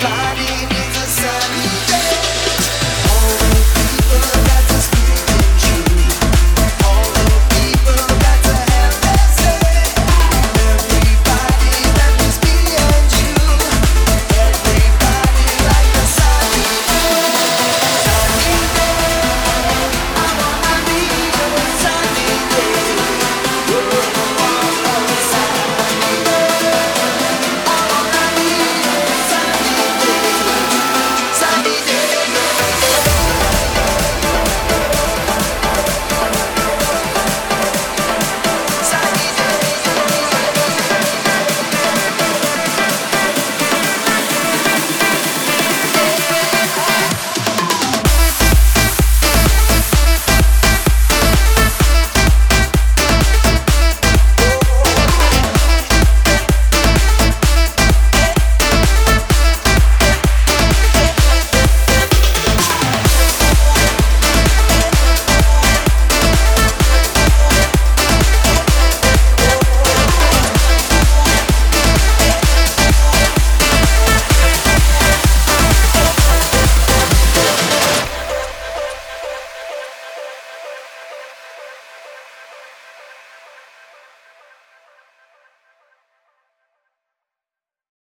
body. needs